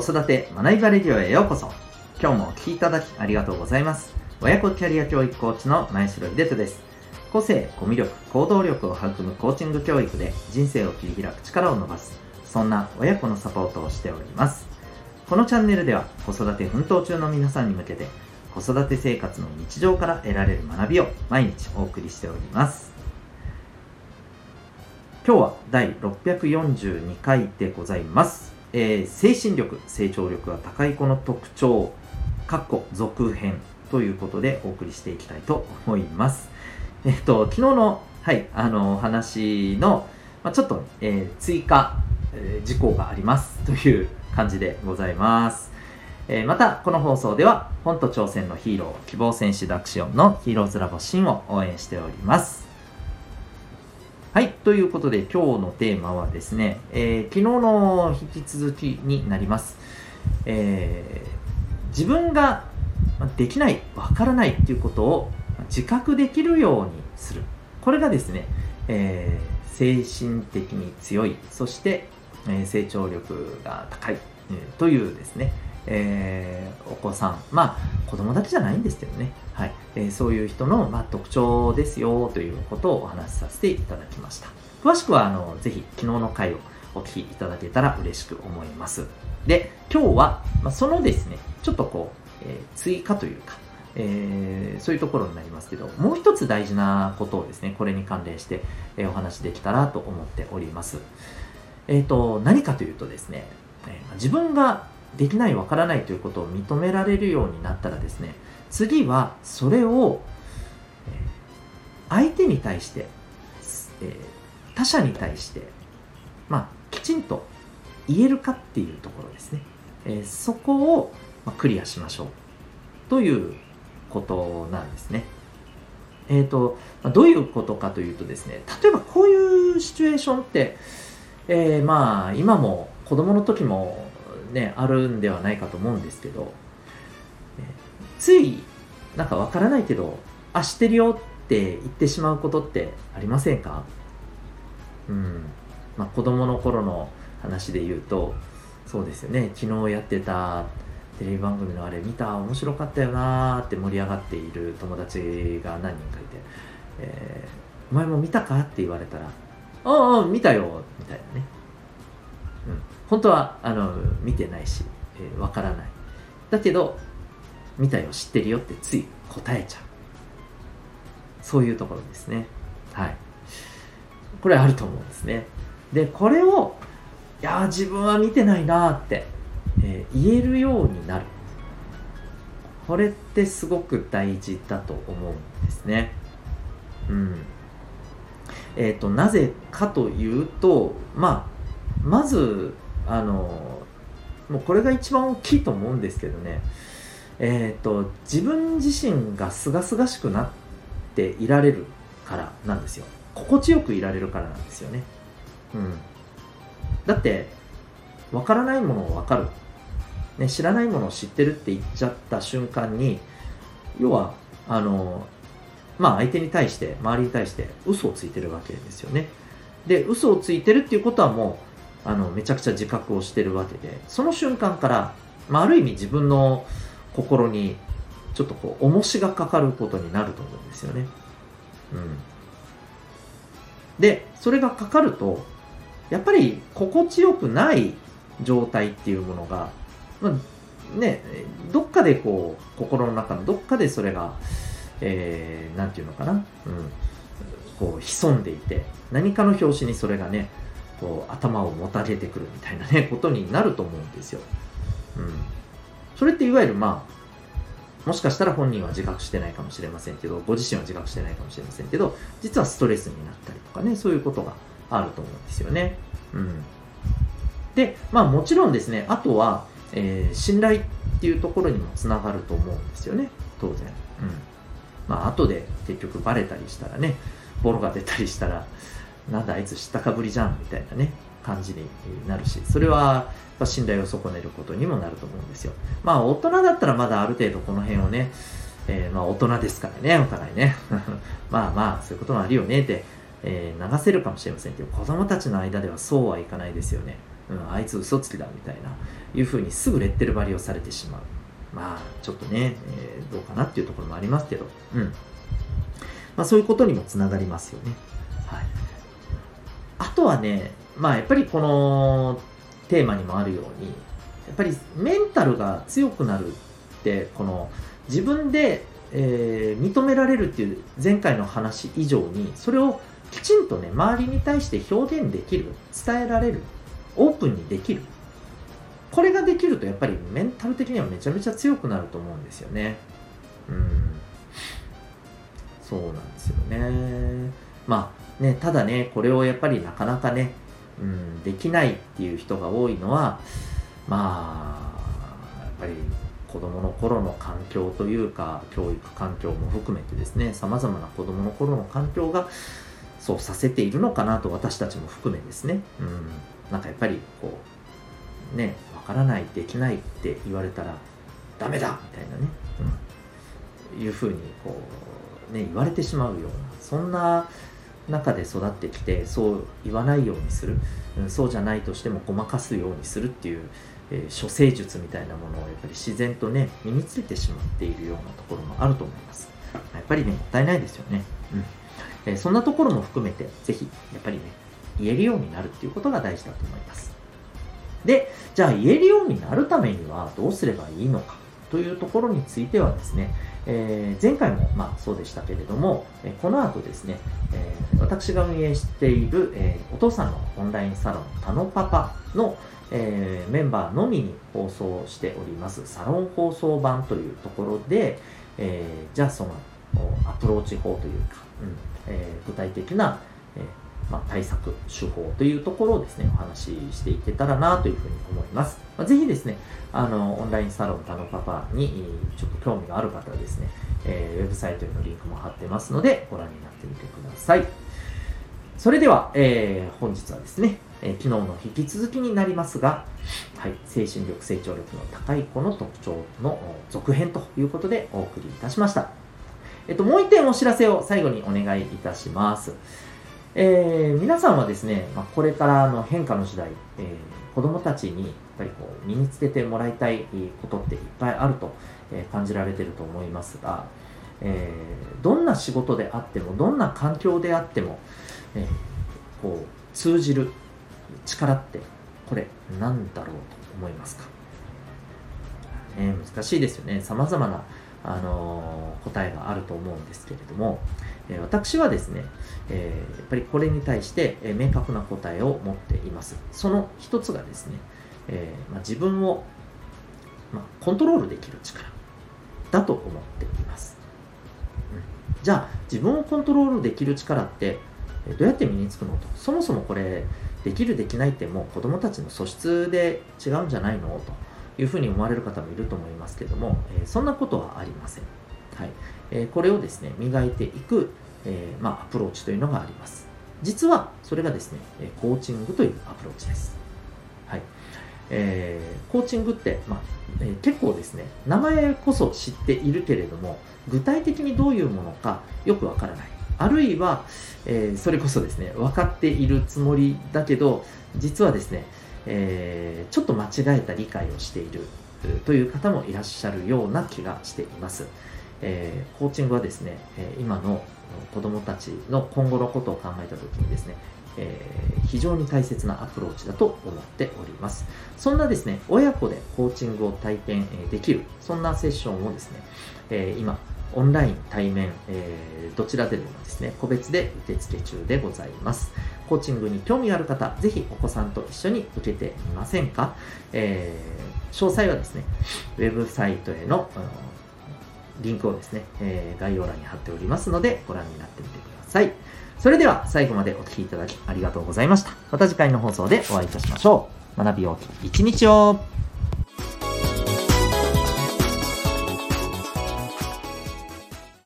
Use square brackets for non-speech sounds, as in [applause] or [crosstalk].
子育て学びバレディオへようこそ。今日もお聴きいただきありがとうございます。親子キャリア教育コーチの前城秀人です。個性、コミュ力、行動力を育むコーチング教育で人生を切り開く力を伸ばす。そんな親子のサポートをしております。このチャンネルでは子育て奮闘中の皆さんに向けて子育て生活の日常から得られる学びを毎日お送りしております。今日は第642回でございます、えー、精神力成長力が高い子の特徴かっこ続編ということでお送りしていきたいと思います。えっと昨日のはいあの話の、まあ、ちょっと、えー、追加、えー、事項があります。という感じでございます。え、また、この放送では、本と挑戦のヒーロー、希望戦士ダクシオンのヒーローズラボシンを応援しております。はい。ということで、今日のテーマはですね、えー、昨日の引き続きになります。えー、自分ができない、わからないっていうことを自覚できるようにする。これがですね、えー、精神的に強い、そして、え成長力が高い、えというですね、えー、お子さん、まあ子供だけじゃないんですけどね、はいえー、そういう人の、まあ、特徴ですよということをお話しさせていただきました。詳しくはあのぜひ昨日の回をお聞きいただけたら嬉しく思います。で、今日は、まあ、そのですね、ちょっとこう、えー、追加というか、えー、そういうところになりますけど、もう一つ大事なことをですね、これに関連して、えー、お話できたらと思っております。えっ、ー、と、何かというとですね、えー、自分ができないわからないということを認められるようになったらですね次はそれを相手に対して、え他者に対してまあきちんと言えるかっていうところですね、えそこをクリアしましょうということなんですね。えっ、ー、とどういうことかというとですね例えばこういうシチュエーションって、えー、まあ今も子供の時もね、あるんではないかと思うんですけど、つい、なんかわからないけど、あ、知ってるよって言ってしまうことってありませんか？うん。まあ、子供の頃の話で言うと、そうですよね、昨日やってたテレビ番組のあれ見た面白かったよなーって盛り上がっている友達が何人かいて、えー、お前も見たか？って言われたら、ああ、見たよみたいなね。本当はあの見てないしわ、えー、からない。だけど見たよ知ってるよってつい答えちゃう。そういうところですね。はい。これあると思うんですね。でこれをいや自分は見てないなって、えー、言えるようになる。これってすごく大事だと思うんですね。うん。えっ、ー、となぜかというとまあまずあのもうこれが一番大きいと思うんですけどね。えっ、ー、と自分自身がすがすがしくなっていられるからなんですよ。心地よくいられるからなんですよね。うん。だってわからないものをわかる、ね、知らないものを知ってるって言っちゃった瞬間に要はあのまあ相手に対して周りに対して嘘をついてるわけですよね。で嘘をついてるっていうことはもうあのめちゃくちゃ自覚をしてるわけでその瞬間から、まあ、ある意味自分の心にちょっとこう重しがかかることになると思うんですよね。うん、でそれがかかるとやっぱり心地よくない状態っていうものが、まあ、ねどっかでこう心の中のどっかでそれがえー、なんていうのかな、うん、こう潜んでいて何かの拍子にそれがねこう頭をもたげてくるみたいなね [laughs] ことになると思うんですよ。うん、それっていわゆるまあもしかしたら本人は自覚してないかもしれませんけどご自身は自覚してないかもしれませんけど実はストレスになったりとかねそういうことがあると思うんですよね。うん、でまあもちろんですねあとは、えー、信頼っていうところにもつながると思うんですよね当然。うんまあ後で結局バレたりしたらねボロが出たりしたらなんだあいつ知ったかぶりじゃんみたいなね感じになるしそれは信頼を損ねることにもなると思うんですよ。まあ大人だったらまだある程度この辺をね、えー、まあ大人ですからねお互いね。[laughs] まあまあそういうこともあるよねって、えー、流せるかもしれませんけど子供たちの間ではそうはいかないですよね。うん、あいつ嘘つきだみたいないうふうにすぐレッテル張りをされてしまう。まあちょっとね、えー、どうかなっていうところもありますけど、うん。まあ、そういうことにもつながりますよね、あとはねまあやっぱりこのテーマにもあるようにやっぱりメンタルが強くなるってこの自分で、えー、認められるっていう前回の話以上にそれをきちんとね周りに対して表現できる伝えられるオープンにできる。これができるとやっぱりメンタル的にはめちゃめちゃ強くなると思うんですよね。うん。そうなんですよね。まあねただねこれをやっぱりなかなかね、うん、できないっていう人が多いのはまあやっぱり子供の頃の環境というか教育環境も含めてですねさまざまな子供の頃の環境がそうさせているのかなと私たちも含めですね、うん、なんかやっぱりこうねわからないできないって言われたらダメだみたいなね、うん、いうふうにこうね言われてしまうようなそんな中で育ってきてそう言わないようにする、うん、そうじゃないとしてもごまかすようにするっていうえー、処世術みたいなものをやっぱり自然とね身についてしまっているようなところもあると思います。やっぱりねもったいないですよね。うん。えー、そんなところも含めてぜひやっぱりね言えるようになるっていうことが大事だと思います。でじゃあ言えるようになるためにはどうすればいいのか。というところについてはですね、えー、前回もまあそうでしたけれども、えこの後ですね、えー、私が運営している、えー、お父さんのオンラインサロン、たのパパの、え、メンバーのみに放送しておりますサロン放送版というところで、えー、じゃあそのアプローチ法というか、うんえ、具体的な、えまあ、対策、手法というところをですね、お話ししていけたらなというふうに思います。まあ、ぜひですね、あの、オンラインサロンタノパパにちょっと興味がある方はですね、えー、ウェブサイトへのリンクも貼ってますので、ご覧になってみてください。それでは、えー、本日はですね、えー、昨日の引き続きになりますが、はい、精神力、成長力の高い子の特徴の続編ということでお送りいたしました。えっと、もう一点お知らせを最後にお願いいたします。えー、皆さんはですね、まあ、これからの変化の時代、えー、子供たちにやっぱりこう身につけてもらいたいことっていっぱいあると、えー、感じられてると思いますが、えー、どんな仕事であっても、どんな環境であっても、えー、こう通じる力ってこれ何だろうと思いますか、ね、難しいですよね。さまざまな、あのー、答えがあると思うんですけれども、え、私はですね、えー、やっぱりこれに対して、え明確な答えを持っています。その一つがですね、えま、自分を、ま、コントロールできる力だと思っています、うん、じゃあ自分をコントロールできる力ってどうやって身につくのと？そもそもこれできるできないってもう子どもたちの素質で違うんじゃないの？というふうに思われる方もいると思いますけども、えそんなことはありません、はい。えこれをですね磨いていく、えまあ、アプローチというのがあります。実はそれがですねコーチングというアプローチです。はい。えー、コーチングって、まあえー、結構ですね名前こそ知っているけれども具体的にどういうものかよくわからない。あるいは、えー、それこそですね、分かっているつもりだけど、実はですね、えー、ちょっと間違えた理解をしているという方もいらっしゃるような気がしています。えー、コーチングはですね、今の子供たちの今後のことを考えたときにですね、えー、非常に大切なアプローチだと思っております。そんなですね、親子でコーチングを体験できる、そんなセッションをですね、えー、今、オンライン、対面、えー、どちらでもですね、個別で受付中でございます。コーチングに興味ある方、ぜひお子さんと一緒に受けてみませんか、え、詳細はですね、ウェブサイトへの、リンクをですね、えー、概要欄に貼っておりますので、ご覧になってみてください。それでは最後までお聴きいただきありがとうございました。また次回の放送でお会いいたしましょう。学びよう一日を